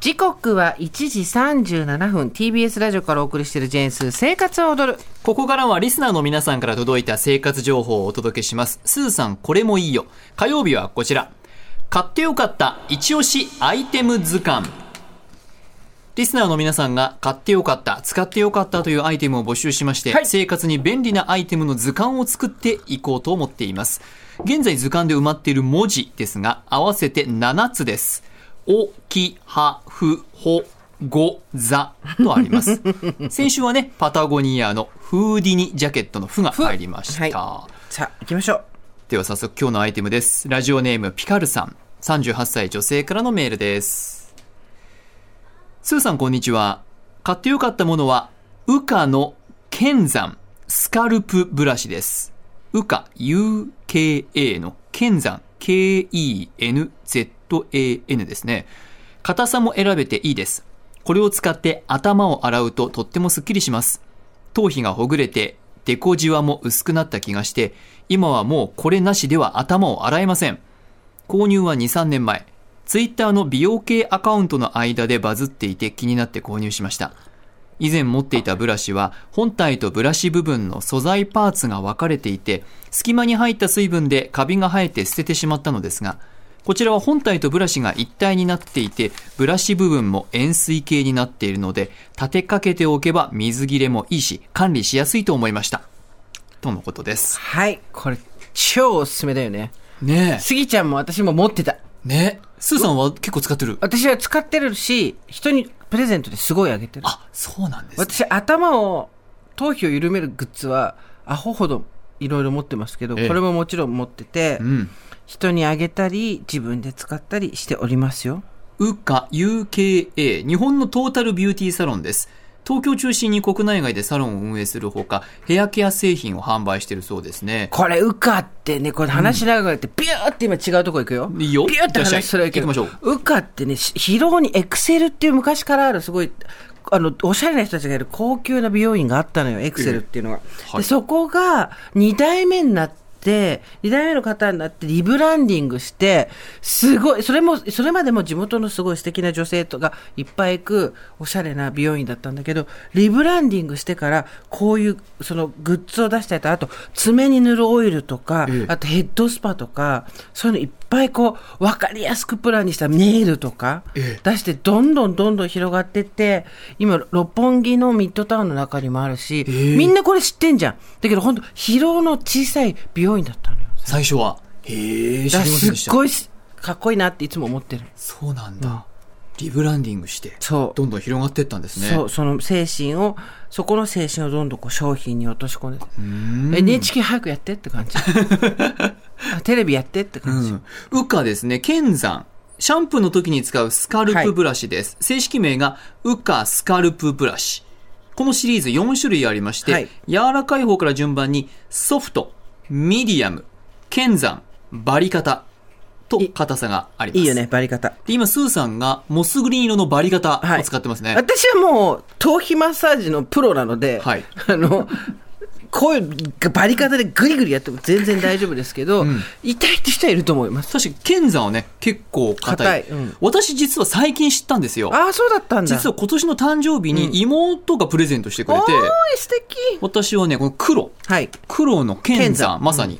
時刻は1時37分 TBS ラジオからお送りしているジェーンスー生活を踊るここからはリスナーの皆さんから届いた生活情報をお届けします。スーさん、これもいいよ。火曜日はこちら。買ってよかった一押しアイテム図鑑。リスナーの皆さんが買ってよかった、使ってよかったというアイテムを募集しまして、はい生活に便利なアイテムの図鑑を作っていこうと思っています。現在図鑑で埋まっている文字ですが、合わせて7つです。お、き、は、ふ、ほ、ご、ざとあります。先週はね、パタゴニアのフーディニジャケットのフが入りました。はさあ行きましょうでは早速今日のアイテムです。ラジオネームピカルさん。38歳女性からのメールです。スーさんこんにちは。買ってよかったものは、ウカの剣山スカルプブラシです。ウカ UKA の剣山 ZAN ですね。硬さも選べていいです。これを使って頭を洗うととってもスッキリします。頭皮がほぐれて、デコじわも薄くなった気がして、今はもうこれなしでは頭を洗えません。購入は2、3年前。ツイッターの美容系アカウントの間でバズっていて気になって購入しました。以前持っていたブラシは本体とブラシ部分の素材パーツが分かれていて隙間に入った水分でカビが生えて捨ててしまったのですがこちらは本体とブラシが一体になっていてブラシ部分も円錐形になっているので立てかけておけば水切れもいいし管理しやすいと思いました。とのことです。はい。これ超おすすめだよね。ねスギちゃんも私も持ってた。えねえ。スーさんは結構使ってる？私は使ってるし人にプレゼントですごいあげてる。あそうなんですね。私頭を頭皮を緩めるグッズはアホほどいろいろ持ってますけど、ええ。これももちろん持ってて、うん人にあげたり自分で使ったりしておりますよ。ウカ UKA 日本のトータルビューティーサロンです。東京中心に国内外でサロンを運営するほかヘアケア製品を販売しているそうですね。これウカってねこれ話しながらってビューって今違うとこ行くよ。いいよ。ビューって話するけど行きましょウカってねし疲労にエクセルっていう昔からあるすごいあのおしゃれな人たちがいる高級な美容院があったのよエクセルっていうのが、はい。でそこが2代目になって2代目の方になってリブランディングして、すごい、それも、それまでも地元のすごい素敵な女性とかいっぱい行くおしゃれな美容院だったんだけど、リブランディングしてから、こういう、そのグッズを出したりと、あと、爪に塗るオイルとか、ええ。あとヘッドスパとか、そういうのいっぱいこう、わかりやすくプランにしたネイルとかええ。出して、どんどんどんどん広がってって、今、六本木のミッドタウンの中にもあるし、ええ。みんなこれ知ってんじゃん。だけど本当疲労の小さい美容院だったのよ。最初はへえ知りませんでしたすっごいすかっこいいなっていつも思ってる。そうなんだ、リブランディングしてそうどんどん広がっていったんですねそう、その精神を、そこの精神をどんどんこう商品に落とし込んでて。NHK 早くやってって感じ。あテレビやってって感じ。うん、ウカですね、剣山。シャンプーの時に使うスカルプブラシです。正式名がウカスカルプブラシ。このシリーズ4種類ありまして、はい柔らかい方から順番にソフト、ミディアム、剣山、バリカタと硬さがあります。いいよね、バリカタ。で今、スーさんがモスグリーン色のバリカタを使ってますね。私はもう、頭皮マッサージのプロなので、はいあの、こういうバリカタでグリグリやっても全然大丈夫ですけど、ん痛いって人はいると思います。確かに剣山はね、結構硬い。うん私実は最近知ったんですよ。ああ、そうだったんだ。実は今年の誕生日に妹がプレゼントしてくれて、おーい、素敵。私はね、この黒。はい。黒の剣剣山、山まさに。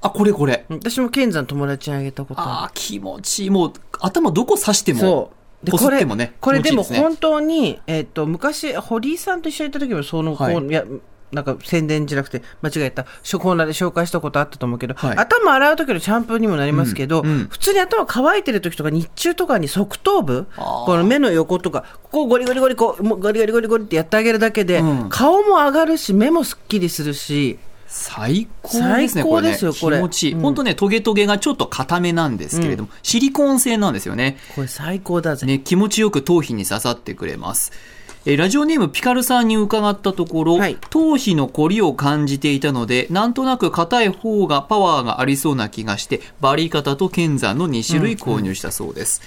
あ、これこれ。私も剣山友達にあげたことああー気持ちいい。もう、頭どこ刺してる。も、そう。でこれってもね。これでも本当に、えっ、と、昔、堀井さんと一緒に行った時も、その、はいこういや、なんか宣伝じゃなくて間違えた、コーナーで紹介したことあったと思うけど、はい頭洗う時のシャンプーにもなりますけど、うんうん普通に頭乾いてる時とか日中とかに側頭部、この目の横とか、ここをゴリゴリゴリこう、ゴリゴリゴリゴリってやってあげるだけで、うん顔も上がるし、目もすっきりするし、最高ですね、最高ですよこれね。気持ちいい。うん本当ね、トゲトゲがちょっと硬めなんですけれども、シリコーン製なんですよね。これ最高だぜ。ね、気持ちよく頭皮に刺さってくれます。えーラジオネームピカルさんに伺ったところ、はい頭皮の凝りを感じていたので、なんとなく硬い方がパワーがありそうな気がして、バリカタと剣山の2種類購入したそうです。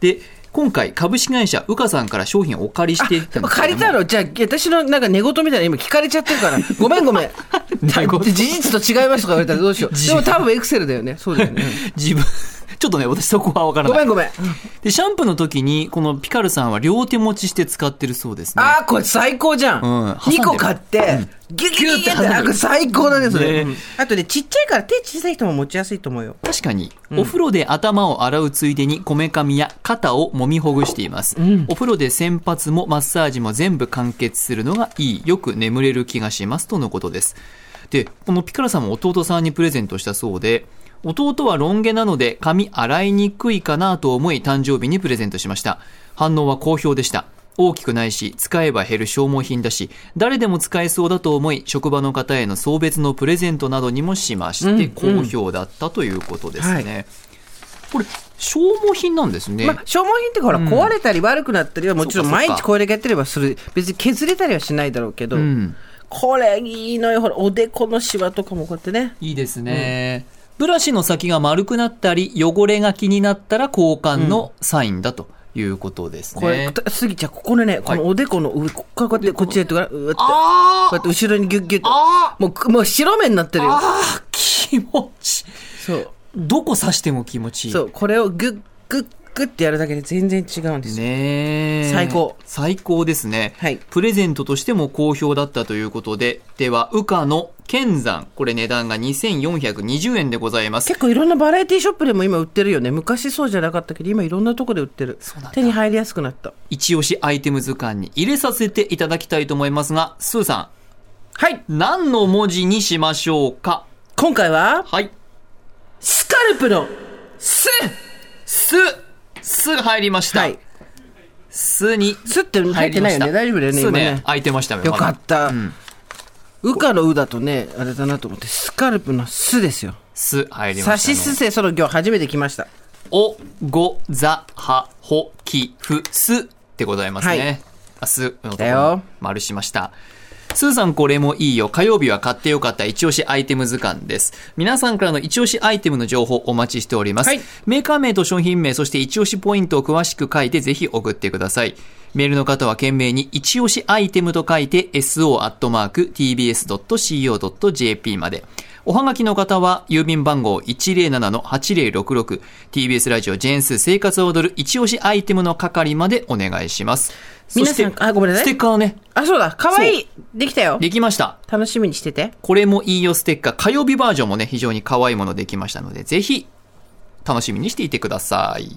で、今回株式会社ウカさんから商品をお借りしていたんです借りたの？じゃあ、私のなんか寝言みたいな今聞かれちゃってるから。ごめんごめん。事実と違いますとか言われたらどうしよう。でも多分エクセルだよね。そうだよね。自分、ちょっとね、私そこはわからない。ごめんごめん。で、シャンプーの時に、このピカルさんは両手持ちして使ってるそうですね。ああ、これ最高じゃん。うん2個買って、ギュギュギュギュってなんか最高だね、それ。ねあとね、ちっちゃいから手小さい人も持ちやすいと思うよ。確かに、お風呂で頭を洗うついでにこめかみや肩を揉みほぐしています、お風呂で洗髪もマッサージも全部完結するのがいいよく眠れる気がしますとのことですでこのピカラさんも弟さんにプレゼントしたそうで弟はロン毛なので髪洗いにくいかなと思い誕生日にプレゼントしました反応は好評でした大きくないし、使えば減る消耗品だし、誰でも使えそうだと思い、職場の方への送別のプレゼントなどにもしまして、好評だったということですね。これ、消耗品なんですね。まあ、消耗品ってほら、壊れたり悪くなったりはもちろん毎日これだけやってればする。別に削れたりはしないだろうけど、んこれいいのよ。ほら、おでこのシワとかもこうやってね。いいですね、ブラシの先が丸くなったり、汚れが気になったら交換のサインだということですね。これ、スギちゃん、ここのね、このおでこの上、こっからこうやって、こっちへとか、うーって、こあうやって後ろにギュッギュッと。あもうく、もう白目になってるよ。あー気持ちいい。そう。どこ刺しても気持ちいい。そう、これをグッグッグッってやるだけで全然違うんですよ。ねえ最高最高ですね。はいプレゼントとしても好評だったということで、では、羽化の剣山。これ値段が2420円でございます。結構いろんなバラエティショップでも今売ってるよね。昔そうじゃなかったけど、今いろんなとこで売ってる。手に入りやすくなった。一押しアイテム図鑑に入れさせていただきたいと思いますが、スーさはい。ん、何の文字にしましょうか？今回は、はい。スカルプの、スす、すが入りました。はい。すにスって入ってないよね。大丈夫だよね、す今ね。空いてましたよかった。んうかのうだとね、あれだなと思って、スカルプのスですよ。す入りまさした、ね。しすせその行初めて来ました。お、ご、ざ、は、ほ、き、ふ、すでございますね。はいあすのとこだよろ丸しました。スーさんこれもいいよ。火曜日は買ってよかった一押しアイテム図鑑です。皆さんからの一押しアイテムの情報お待ちしております。はいメーカー名と商品名、そして一押しポイントを詳しく書いてぜひ送ってください。メールの方は懸命に一押しアイテムと書いて so.tbs.co.jp まで。おはがきの方は、郵便番号107-8066、TBS ラジオジェーンス生活を踊る一押しアイテムの係までお願いします。皆さんあごめんなさいステッカーね、あ、そうだ。かわいい。できたよ。できました。楽しみにしてて。これもいいよステッカー、火曜日バージョンもね、非常に可愛いものできましたので、ぜひ、楽しみにしていてください。